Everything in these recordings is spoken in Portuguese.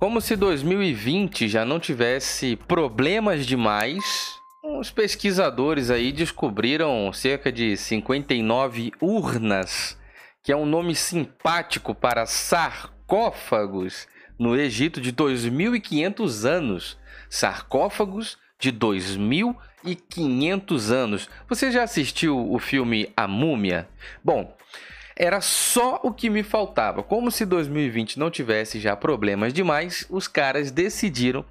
Como se 2020 já não tivesse problemas demais, os pesquisadores aí descobriram cerca de 59 urnas, que é um nome simpático para sarcófagos no Egito de 2500 anos. Sarcófagos de 2500 anos. Você já assistiu o filme A Múmia? Bom, era só o que me faltava. Como se 2020 não tivesse já problemas demais, os caras decidiram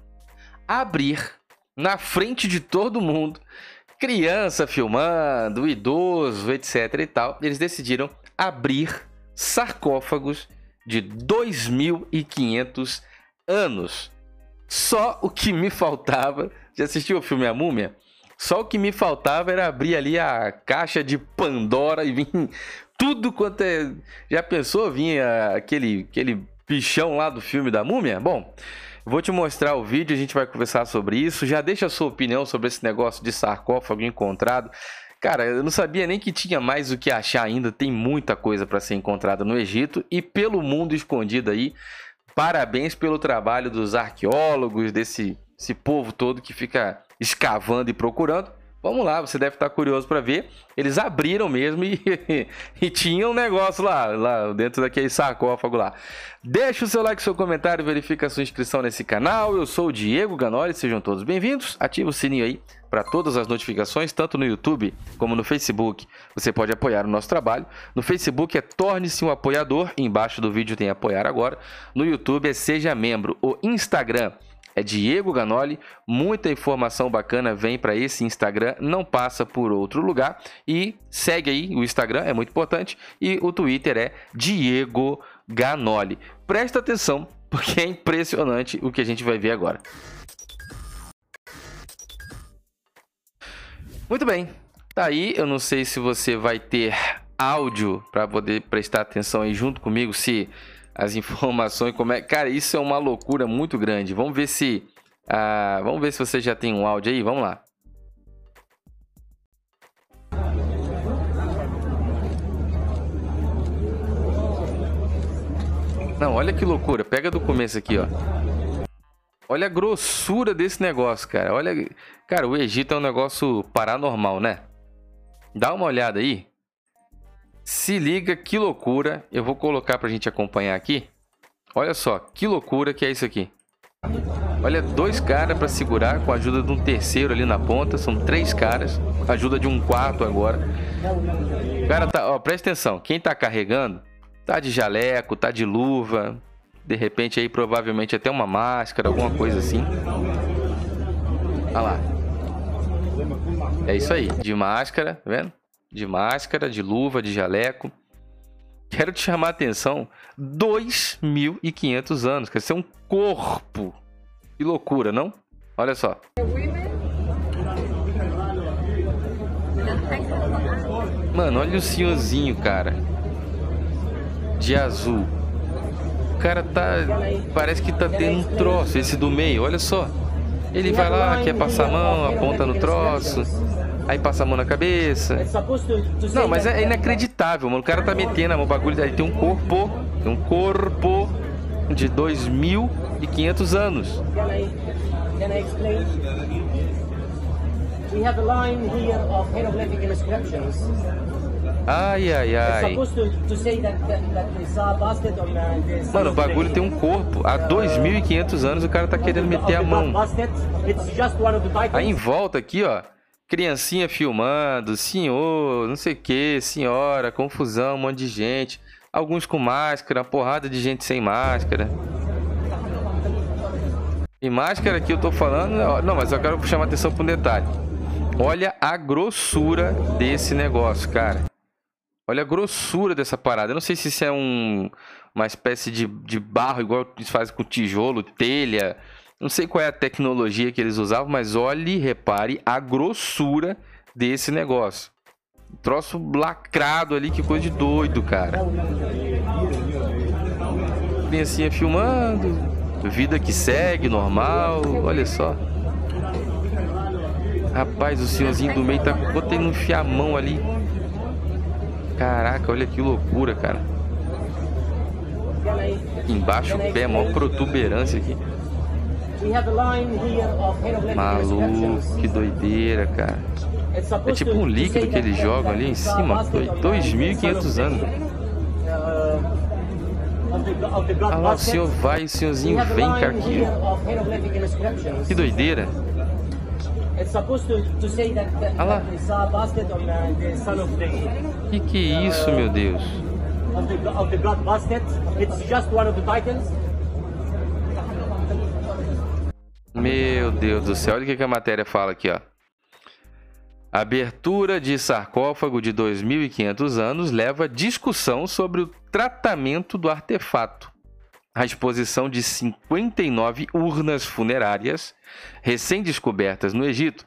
abrir na frente de todo mundo, criança filmando, idoso, etc e tal. Eles decidiram abrir sarcófagos de 2500 anos. Só o que me faltava. Já assistiu o filme A Múmia? Só o que me faltava era abrir ali a caixa de Pandora e vir tudo quanto é. Já pensou? Vinha aquele, aquele bichão lá do filme da múmia? Bom, vou te mostrar o vídeo, a gente vai conversar sobre isso. Já deixa a sua opinião sobre esse negócio de sarcófago encontrado. Cara, eu não sabia nem que tinha mais o que achar ainda. Tem muita coisa para ser encontrada no Egito e pelo mundo escondido aí. Parabéns pelo trabalho dos arqueólogos, desse esse povo todo que fica escavando e procurando. Vamos lá, você deve estar curioso para ver. Eles abriram mesmo e, e tinha um negócio lá, lá dentro daquele sarcófago lá. Deixa o seu like, seu comentário, verifica a sua inscrição nesse canal. Eu sou o Diego Ganoli, sejam todos bem-vindos. Ativa o sininho aí para todas as notificações, tanto no YouTube como no Facebook. Você pode apoiar o nosso trabalho. No Facebook é Torne-se um apoiador, embaixo do vídeo tem apoiar agora. No YouTube é Seja Membro. O Instagram é Diego Ganoli. Muita informação bacana vem para esse Instagram, não passa por outro lugar. E segue aí o Instagram, é muito importante. E o Twitter é Diego Ganoli. Presta atenção, porque é impressionante o que a gente vai ver agora. Muito bem, tá aí. Eu não sei se você vai ter áudio para poder prestar atenção aí junto comigo, se as informações, como é. Cara, isso é uma loucura muito grande. Vamos ver se. Ah, vamos ver se você já tem um áudio aí. Vamos lá. Não, olha que loucura. Pega do começo aqui, ó. Olha a grossura desse negócio, cara. Olha, cara, o Egito é um negócio paranormal, né? Dá uma olhada aí. Se liga que loucura. Eu vou colocar pra gente acompanhar aqui. Olha só, que loucura que é isso aqui. Olha, dois caras para segurar com a ajuda de um terceiro ali na ponta. São três caras. Ajuda de um quarto agora. Cara, tá, ó, presta atenção. Quem tá carregando tá de jaleco, tá de luva. De repente aí provavelmente até uma máscara, alguma coisa assim. Olha lá. É isso aí, de máscara, tá vendo? De máscara, de luva, de jaleco. Quero te chamar a atenção, 2.500 anos, quer ser um corpo. Que loucura, não? Olha só. Mano, olha o senhorzinho, cara. De azul. O cara tá. Parece que tá tendo um troço, esse do meio, olha só. Ele vai lá, quer passar a mão, aponta no troço. Aí passa a mão na cabeça. Não, mas é inacreditável, mano. O cara tá metendo a mão, o bagulho. Ele tem um corpo. Tem um corpo de 2.500 anos. Ai, ai, ai. Mano, o bagulho tem um corpo. Há 2.500 anos o cara tá querendo meter a mão. Aí em volta aqui, ó criancinha filmando, senhor, não sei o que, senhora, confusão, um monte de gente. Alguns com máscara, porrada de gente sem máscara. E máscara que eu tô falando, não, mas eu quero chamar atenção para um detalhe. Olha a grossura desse negócio, cara. Olha a grossura dessa parada. Eu não sei se isso é um, uma espécie de, de barro, igual eles fazem com tijolo, telha. Não sei qual é a tecnologia que eles usavam, mas olhe, repare a grossura desse negócio. Troço lacrado ali, que coisa de doido, cara. Criancinha filmando, vida que segue, normal, olha só. Rapaz, o senhorzinho do meio tá botando enfiar a mão ali. Caraca, olha que loucura, cara. Embaixo o pé, maior protuberância aqui. Maluco, que doideira, cara. É tipo um líquido que eles jogam ali em cima. 2.500 anos. Ah lá, o senhor vai, o senhorzinho vem aqui. Que doideira. Ah lá. Que que é isso, meu Deus? Meu Deus do céu, olha o que a matéria fala aqui, ó. Abertura de sarcófago de 2.500 anos leva discussão sobre o tratamento do artefato. A exposição de 59 urnas funerárias recém-descobertas no Egito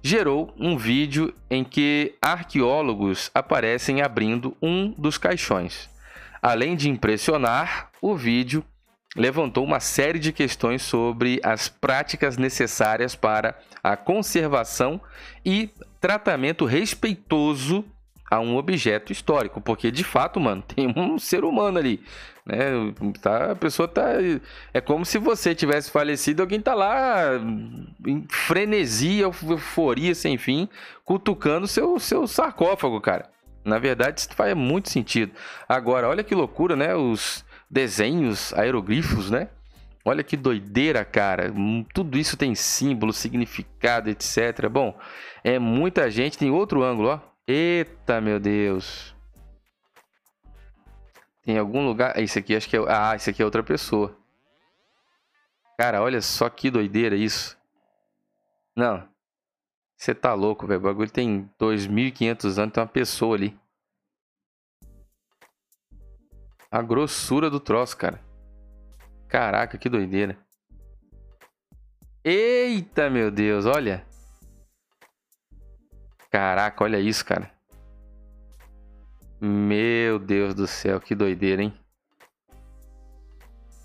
gerou um vídeo em que arqueólogos aparecem abrindo um dos caixões. Além de impressionar, o vídeo levantou uma série de questões sobre as práticas necessárias para a conservação e tratamento respeitoso a um objeto histórico, porque de fato, mano, tem um ser humano ali, né? Tá, a pessoa tá é como se você tivesse falecido, alguém tá lá em frenesia, euforia sem fim, cutucando seu seu sarcófago, cara. Na verdade, isso faz muito sentido. Agora, olha que loucura, né? Os desenhos, aeroglifos, né? Olha que doideira, cara. Hum, tudo isso tem símbolo, significado, etc. Bom, é muita gente. Tem outro ângulo, ó. Eita, meu Deus. Tem algum lugar. Esse aqui acho que é. Ah, esse aqui é outra pessoa. Cara, olha só que doideira isso. Não. Você tá louco, velho. O bagulho tem 2.500 anos. Tem uma pessoa ali. A grossura do troço, cara. Caraca, que doideira. Eita, meu Deus, olha. Caraca, olha isso, cara. Meu Deus do céu, que doideira, hein?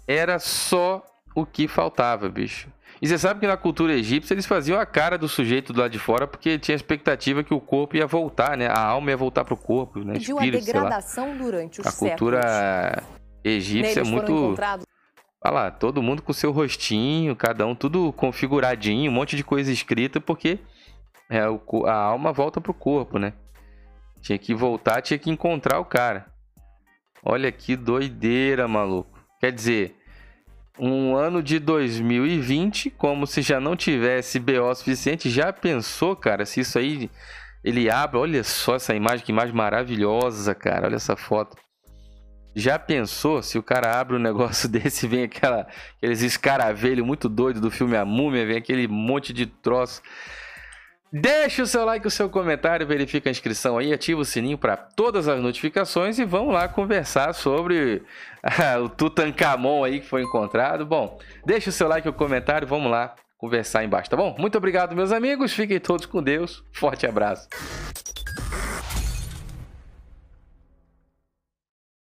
Era só o que faltava, bicho. E você sabe que na cultura egípcia eles faziam a cara do sujeito do lado de fora porque tinha a expectativa que o corpo ia voltar, né? A alma ia voltar pro corpo, né? Espírito, a degradação durante os A cultura séculos. egípcia é muito... Olha lá, todo mundo com seu rostinho, cada um tudo configuradinho, um monte de coisa escrita, porque é, a alma volta pro corpo, né? Tinha que voltar, tinha que encontrar o cara. Olha que doideira, maluco. Quer dizer, um ano de 2020, como se já não tivesse BO suficiente. Já pensou, cara, se isso aí ele abre? Olha só essa imagem, que imagem maravilhosa, cara. Olha essa foto. Já pensou se o cara abre um negócio desse vem aquela, aqueles escaravelhos muito doidos do filme A Múmia, vem aquele monte de troço. Deixa o seu like, o seu comentário, verifica a inscrição aí, ativa o sininho para todas as notificações e vamos lá conversar sobre uh, o Tutankhamon aí que foi encontrado. Bom, deixa o seu like, o comentário, vamos lá conversar embaixo, tá bom? Muito obrigado, meus amigos, fiquem todos com Deus, forte abraço.